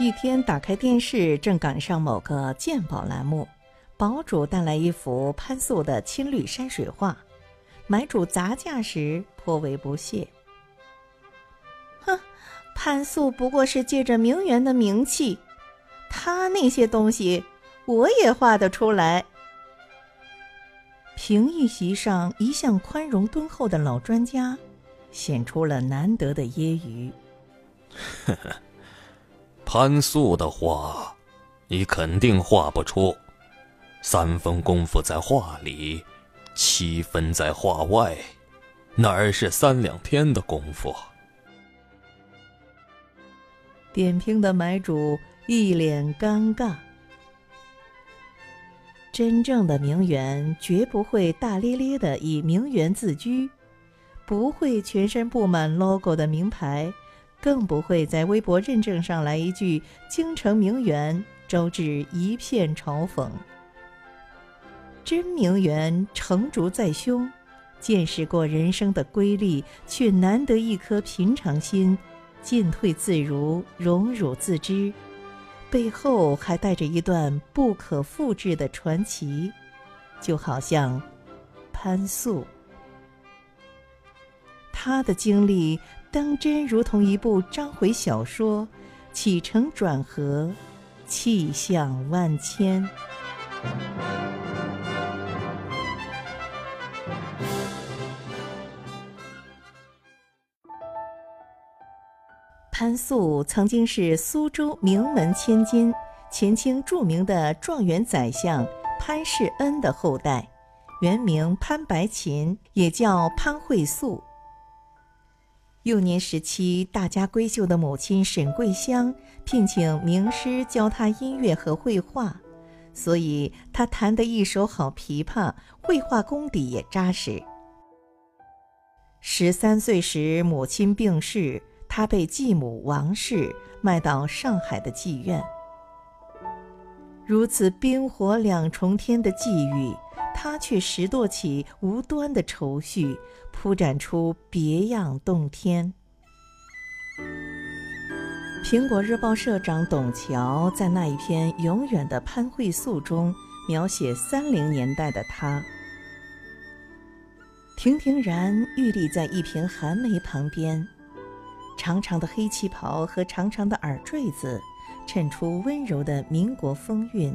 一天打开电视，正赶上某个鉴宝栏目，宝主带来一幅潘素的青绿山水画，买主砸价时颇为不屑：“哼，潘素不过是借着名媛的名气，他那些东西我也画得出来。”评议席上，一向宽容敦厚的老专家，显出了难得的揶揄：“呵呵。”潘素的画，你肯定画不出。三分功夫在画里，七分在画外，哪儿是三两天的功夫？点评的买主一脸尴尬。真正的名媛绝不会大咧咧的以名媛自居，不会全身布满 logo 的名牌。更不会在微博认证上来一句“京城名媛”，招致一片嘲讽。真名媛成竹在胸，见识过人生的瑰丽，却难得一颗平常心，进退自如，荣辱自知，背后还带着一段不可复制的传奇，就好像潘素，她的经历。当真如同一部章回小说，起承转合，气象万千。潘素曾经是苏州名门千金，前清著名的状元宰相潘世恩的后代，原名潘白琴，也叫潘慧素。幼年时期，大家闺秀的母亲沈桂香聘请名师教她音乐和绘画，所以她弹得一手好琵琶，绘画功底也扎实。十三岁时，母亲病逝，她被继母王氏卖到上海的妓院。如此冰火两重天的际遇。他却拾掇起无端的愁绪，铺展出别样洞天。苹果日报社长董桥在那一篇《永远的潘慧素》中，描写三零年代的他。亭亭然玉立在一瓶寒梅旁边，长长的黑旗袍和长长的耳坠子，衬出温柔的民国风韵，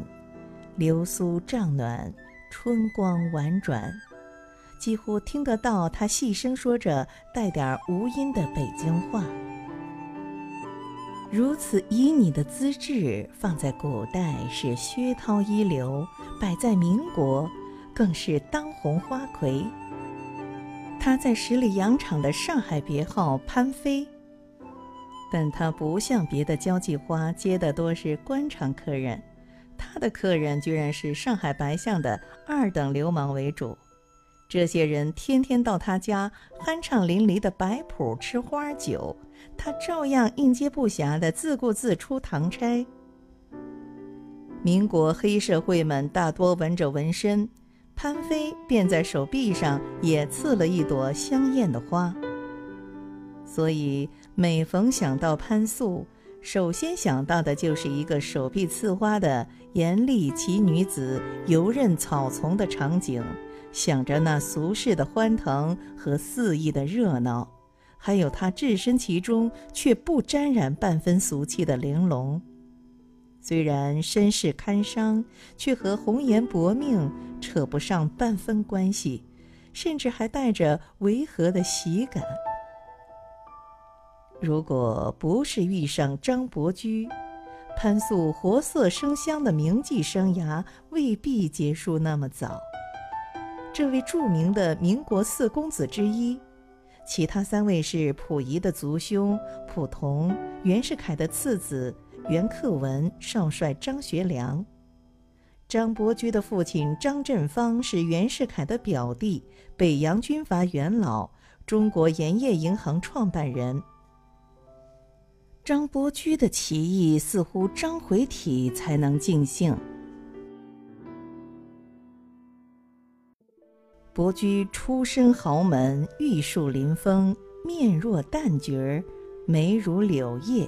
流苏帐暖。春光婉转，几乎听得到他细声说着带点无音的北京话。如此旖旎的资质，放在古代是薛涛一流，摆在民国更是当红花魁。他在十里洋场的上海别号潘飞，但他不像别的交际花，接的多是官场客人。他的客人居然是上海白象的二等流氓为主，这些人天天到他家酣畅淋漓的摆谱吃花酒，他照样应接不暇的自顾自出堂差。民国黑社会们大多纹着纹身，潘飞便在手臂上也刺了一朵香艳的花。所以每逢想到潘素。首先想到的就是一个手臂刺花的严厉奇女子游刃草丛的场景，想着那俗世的欢腾和肆意的热闹，还有她置身其中却不沾染半分俗气的玲珑。虽然身世堪伤，却和红颜薄命扯不上半分关系，甚至还带着违和的喜感。如果不是遇上张伯驹，潘素活色生香的名妓生涯未必结束那么早。这位著名的民国四公子之一，其他三位是溥仪的族兄溥同、袁世凯的次子袁克文、少帅张学良。张伯驹的父亲张振芳是袁世凯的表弟，北洋军阀元老，中国盐业银行创办人。张伯驹的棋艺似乎张回体才能尽兴。伯驹出身豪门，玉树临风，面若旦角，眉如柳叶，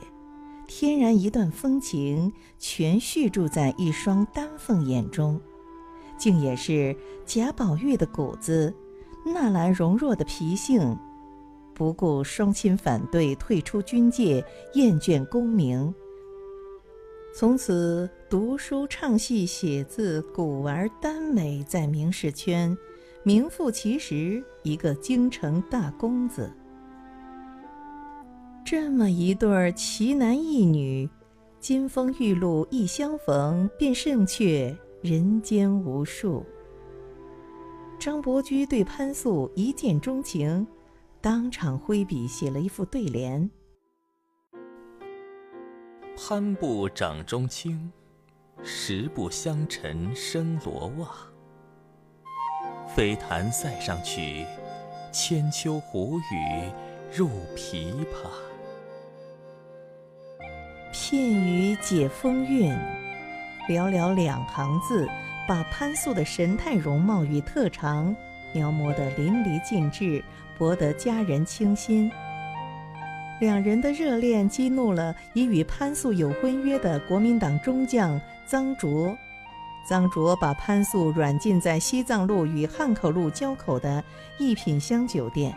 天然一段风情，全蓄住在一双丹凤眼中，竟也是贾宝玉的骨子，纳兰容若的脾性，不顾双亲反对，退出军界，厌倦功名。从此读书唱戏写字，古玩耽美，在名士圈名副其实，一个京城大公子。这么一对奇男异女，金风玉露一相逢，便胜却人间无数。张伯驹对潘素一见钟情，当场挥笔写了一副对联：“潘布掌中轻，十步相尘生罗袜。飞弹塞上曲，千秋胡语入琵琶。”片语解风韵，寥寥两行字，把潘素的神态容貌与特长描摹得淋漓尽致，博得佳人倾心。两人的热恋激怒了已与潘素有婚约的国民党中将臧卓，臧卓把潘素软禁在西藏路与汉口路交口的一品香酒店，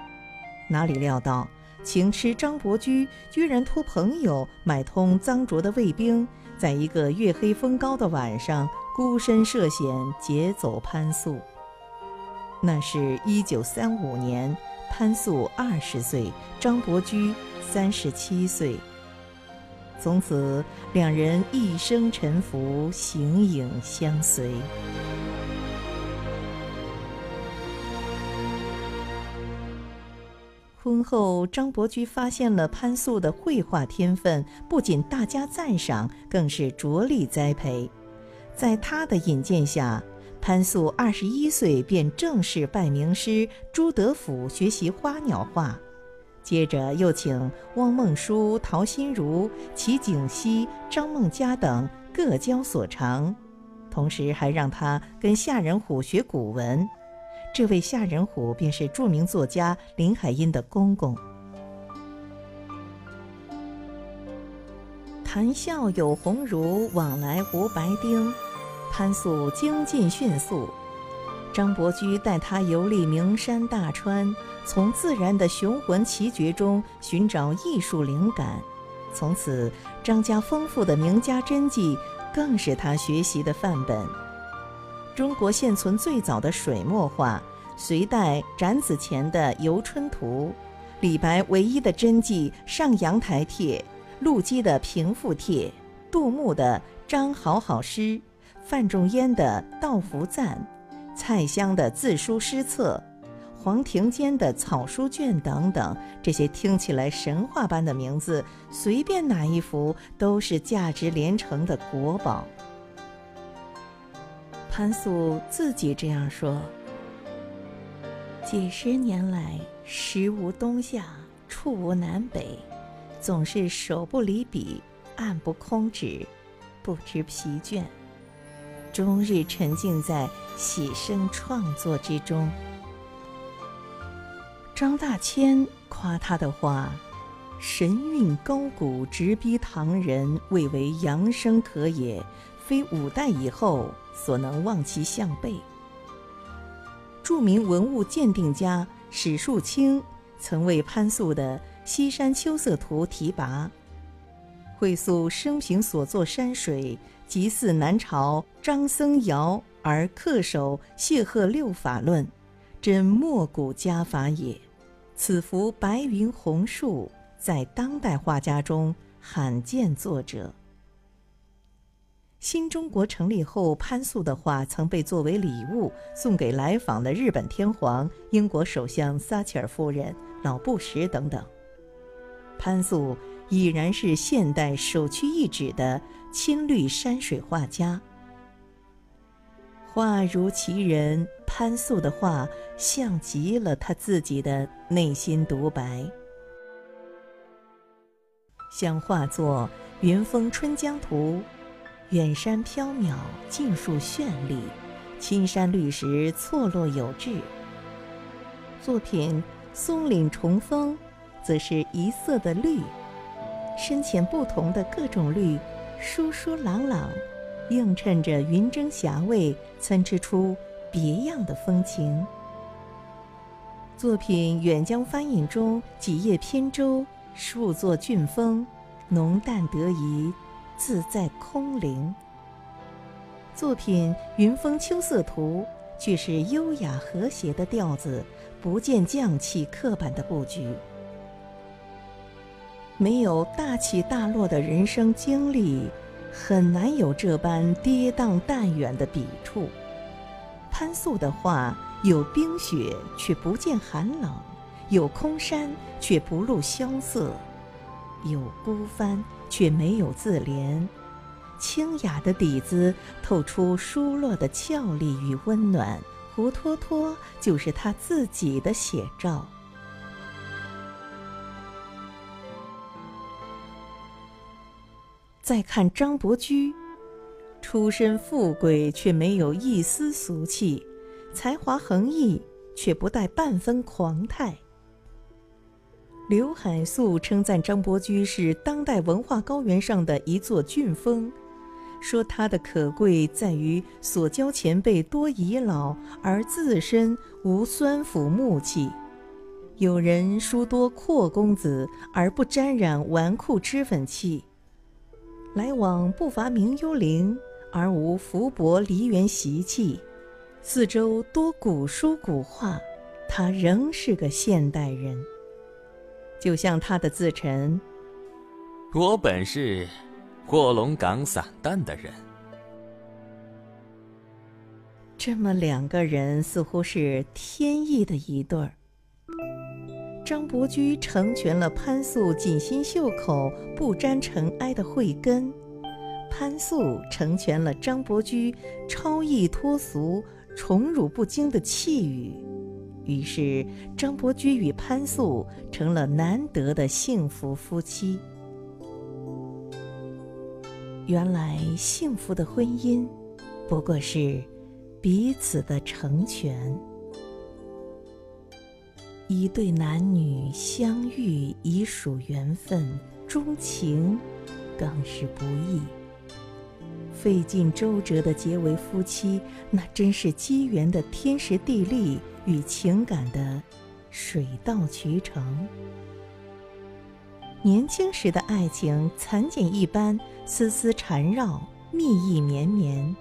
哪里料到？情痴张伯驹居然托朋友买通臧卓的卫兵，在一个月黑风高的晚上，孤身涉险劫走潘素。那是一九三五年，潘素二十岁，张伯驹三十七岁。从此，两人一生沉浮，形影相随。婚后，张伯驹发现了潘素的绘画天分，不仅大加赞赏，更是着力栽培。在他的引荐下，潘素二十一岁便正式拜名师朱德甫学习花鸟画，接着又请汪孟舒、陶心如、齐景熙、张梦佳等各教所长，同时还让他跟夏仁虎学古文。这位夏仁虎便是著名作家林海音的公公。谈笑有鸿儒，往来无白丁。潘素精进迅速，张伯驹带他游历名山大川，从自然的雄浑奇绝中寻找艺术灵感。从此，张家丰富的名家真迹更是他学习的范本。中国现存最早的水墨画，隋代展子虔的《游春图》，李白唯一的真迹《上阳台帖》，陆机的《平复帖》，杜牧的《张好好诗》，范仲淹的《道服赞》，蔡襄的自书诗册，黄庭坚的草书卷等等，这些听起来神话般的名字，随便哪一幅都是价值连城的国宝。潘素自己这样说：“几十年来，时无冬夏，处无南北，总是手不离笔，案不空纸，不知疲倦，终日沉浸在写生创作之中。”张大千夸他的画：“神韵高古，直逼唐人，未为扬声可也，非五代以后。”所能望其项背。著名文物鉴定家史树清曾为潘素的《西山秋色图》题跋，绘素生平所作山水，极似南朝张僧繇，而恪守谢赫六法论，真莫古家法也。此幅白云红树，在当代画家中罕见作者。新中国成立后，潘素的画曾被作为礼物送给来访的日本天皇、英国首相撒切尔夫人、老布什等等。潘素已然是现代首屈一指的青绿山水画家。画如其人，潘素的画像极了他自己的内心独白，像画作《云峰春江图》。远山缥缈，近树绚丽，青山绿石错落有致。作品《松岭重峰》则是一色的绿，深浅不同的各种绿，疏疏朗朗，映衬着云蒸霞蔚，参差出别样的风情。作品《远江翻影》中几叶扁舟，数座俊峰，浓淡得宜，自在空灵。作品《云峰秋色图》却是优雅和谐的调子，不见匠气刻板的布局。没有大起大落的人生经历，很难有这般跌宕淡远的笔触。潘素的画有冰雪，却不见寒冷；有空山，却不露萧瑟；有孤帆，却没有自怜。清雅的底子透出疏落的俏丽与温暖，活脱脱就是他自己的写照。再看张伯驹，出身富贵却没有一丝俗气，才华横溢却不带半分狂态。刘海粟称赞张伯驹是当代文化高原上的一座俊峰。说他的可贵在于所教前辈多倚老，而自身无酸腐木气；有人书多阔公子，而不沾染纨绔脂粉气；来往不乏名幽灵，而无福薄梨园习气；四周多古书古画，他仍是个现代人。就像他的自陈：“我本是。”卧龙岗散淡的人，这么两个人似乎是天意的一对儿。张伯驹成全了潘素锦心绣口、不沾尘埃的慧根，潘素成全了张伯驹超逸脱俗、宠辱不惊的气宇。于是，张伯驹与潘素成了难得的幸福夫妻。原来幸福的婚姻，不过是彼此的成全。一对男女相遇已属缘分，钟情更是不易。费尽周折的结为夫妻，那真是机缘的天时地利与情感的水到渠成。年轻时的爱情蚕茧一般，丝丝缠绕，蜜意绵绵；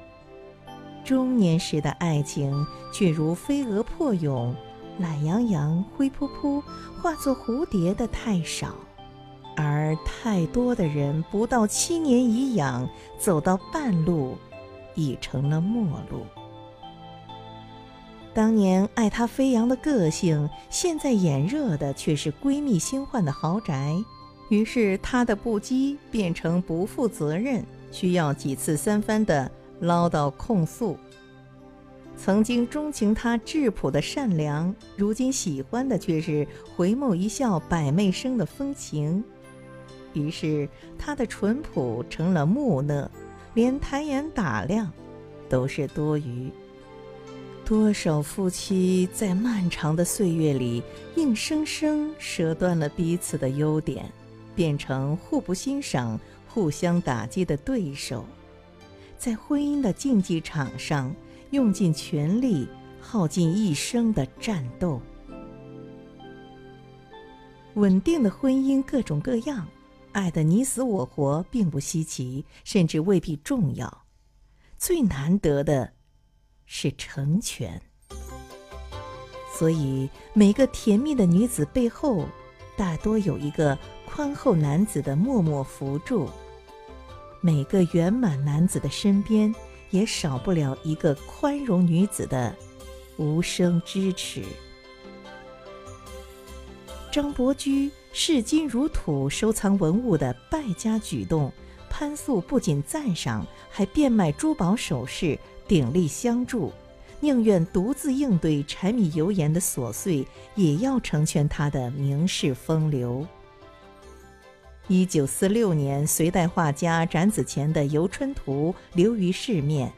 中年时的爱情却如飞蛾破蛹，懒洋洋、灰扑扑，化作蝴蝶的太少，而太多的人不到七年已养，走到半路，已成了陌路。当年爱她飞扬的个性，现在眼热的却是闺蜜新换的豪宅。于是，他的不羁变成不负责任，需要几次三番的唠叨控诉。曾经钟情他质朴的善良，如今喜欢的却是回眸一笑百媚生的风情。于是，他的淳朴成了木讷，连抬眼打量都是多余。多少夫妻在漫长的岁月里，硬生生折断了彼此的优点。变成互不欣赏、互相打击的对手，在婚姻的竞技场上用尽全力、耗尽一生的战斗。稳定的婚姻各种各样，爱的你死我活并不稀奇，甚至未必重要。最难得的，是成全。所以，每个甜蜜的女子背后，大多有一个。宽厚男子的默默扶助，每个圆满男子的身边也少不了一个宽容女子的无声支持。张伯驹视金如土、收藏文物的败家举动，潘素不仅赞赏，还变卖珠宝首饰，鼎力相助，宁愿独自应对柴米油盐的琐碎，也要成全他的名士风流。一九四六年，隋代画家展子虔的《游春图》流于市面，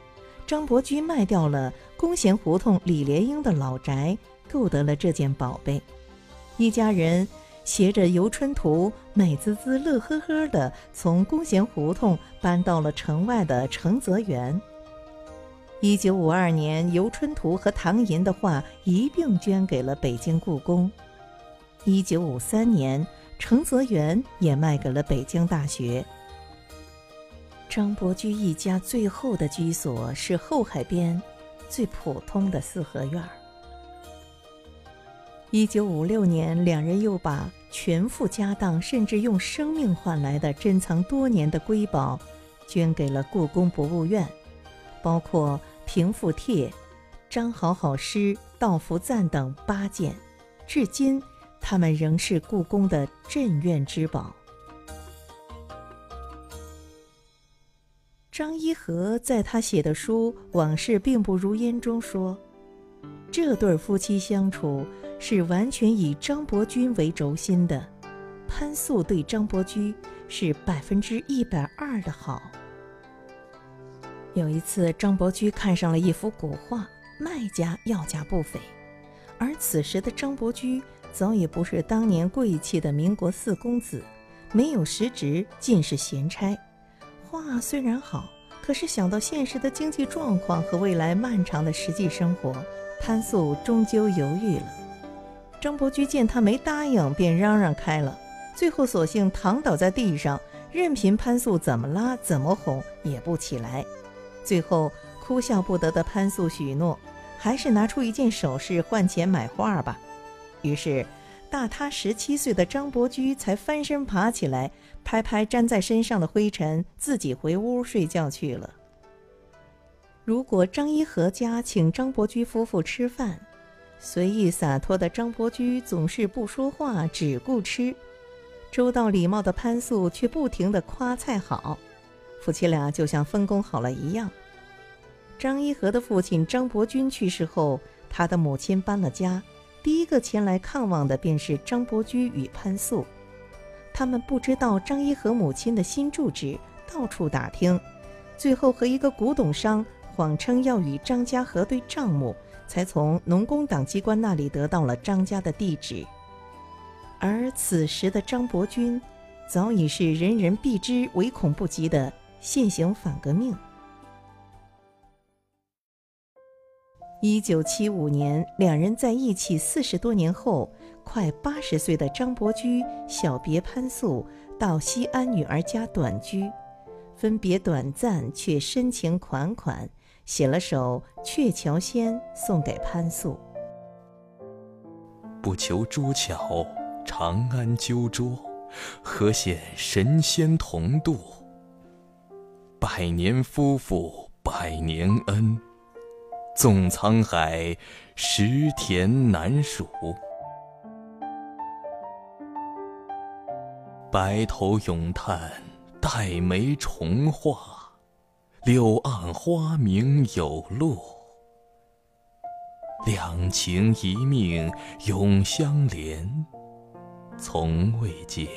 张伯驹卖掉了弓弦胡同李莲英的老宅，购得了这件宝贝。一家人携着游春图，美滋滋、乐呵呵的从弓弦胡同搬到了城外的承泽园。一九五二年，游春图和唐寅的画一并捐给了北京故宫。一九五三年，承泽园也卖给了北京大学。张伯驹一家最后的居所是后海边最普通的四合院儿。一九五六年，两人又把全副家当，甚至用生命换来的珍藏多年的瑰宝，捐给了故宫博物院，包括。平复帖、张好好诗、道福赞等八件，至今它们仍是故宫的镇院之宝。张一和在他写的书《往事并不如烟》中说：“这对夫妻相处是完全以张伯钧为轴心的，潘素对张伯驹是百分之一百二的好。”有一次，张伯驹看上了一幅古画，卖家要价不菲。而此时的张伯驹早已不是当年贵气的民国四公子，没有实职，尽是闲差。画虽然好，可是想到现实的经济状况和未来漫长的实际生活，潘素终究犹豫了。张伯驹见他没答应，便嚷嚷开了，最后索性躺倒在地上，任凭潘素怎么拉怎么哄，也不起来。最后哭笑不得的潘素许诺，还是拿出一件首饰换钱买画吧。于是，大他十七岁的张伯驹才翻身爬起来，拍拍粘在身上的灰尘，自己回屋睡觉去了。如果张一和家请张伯驹夫妇吃饭，随意洒脱的张伯驹总是不说话，只顾吃；周到礼貌的潘素却不停地夸菜好。夫妻俩就像分工好了一样。张一和的父亲张伯钧去世后，他的母亲搬了家，第一个前来看望的便是张伯驹与潘素。他们不知道张一和母亲的新住址，到处打听，最后和一个古董商谎称要与张家核对账目，才从农工党机关那里得到了张家的地址。而此时的张伯钧，早已是人人避之唯恐不及的。现行反革命。一九七五年，两人在一起四十多年后，快八十岁的张伯驹小别潘素，到西安女儿家短居，分别短暂却深情款款，写了首《鹊桥仙》送给潘素。不求诸巧，长安鸠桌，何羡神仙同渡？百年夫妇百年恩，纵沧海，石田难数。白头咏叹，黛眉重画，柳暗花明有路。两情一命永相连，从未解。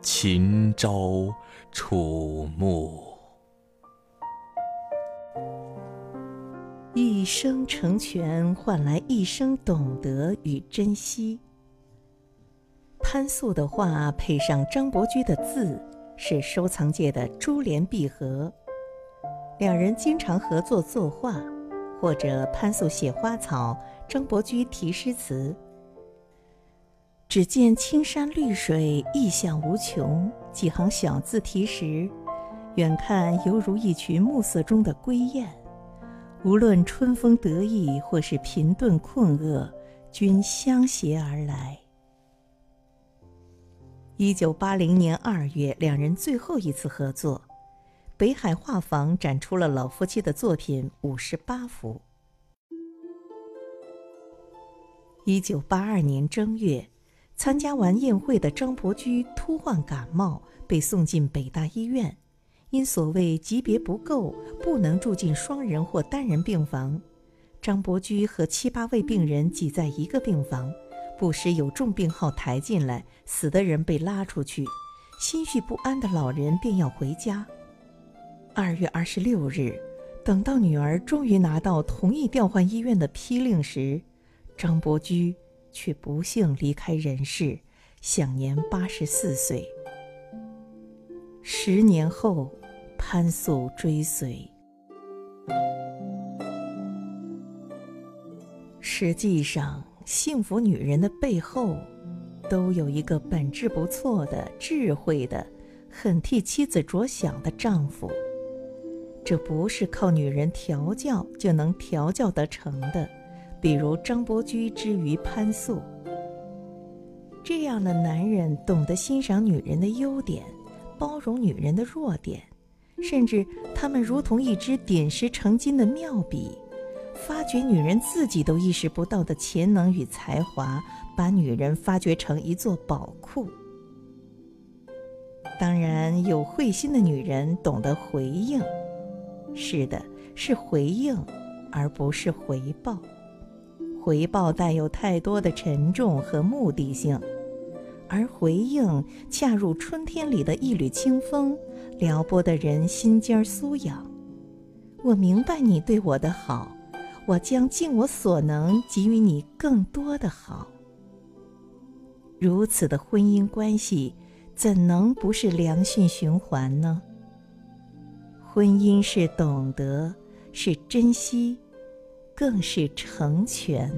秦朝楚暮，一生成全换来一生懂得与珍惜。潘素的画配上张伯驹的字，是收藏界的珠联璧合。两人经常合作作画，或者潘素写花草，张伯驹题诗词。只见青山绿水，意象无穷。几行小字题时，远看犹如一群暮色中的归雁。无论春风得意，或是贫顿困厄，均相携而来。一九八零年二月，两人最后一次合作，北海画舫展出了老夫妻的作品五十八幅。一九八二年正月。参加完宴会的张伯驹突患感冒，被送进北大医院。因所谓级别不够，不能住进双人或单人病房。张伯驹和七八位病人挤在一个病房，不时有重病号抬进来，死的人被拉出去。心绪不安的老人便要回家。二月二十六日，等到女儿终于拿到同意调换医院的批令时，张伯驹。却不幸离开人世，享年八十四岁。十年后，潘素追随。实际上，幸福女人的背后，都有一个本质不错的、智慧的、很替妻子着想的丈夫。这不是靠女人调教就能调教得成的。比如张伯驹之于潘素。这样的男人懂得欣赏女人的优点，包容女人的弱点，甚至他们如同一支点石成金的妙笔。发掘女人自己都意识不到的潜能与才华，把女人发掘成一座宝库。当然，有慧心的女人懂得回应。是的，是回应，而不是回报。回报带有太多的沉重和目的性，而回应恰如春天里的一缕清风，撩拨的人心尖儿酥痒。我明白你对我的好。我将尽我所能给予你更多的好。如此的婚姻关系，怎能不是良性循环呢？婚姻是懂得，是珍惜，更是成全。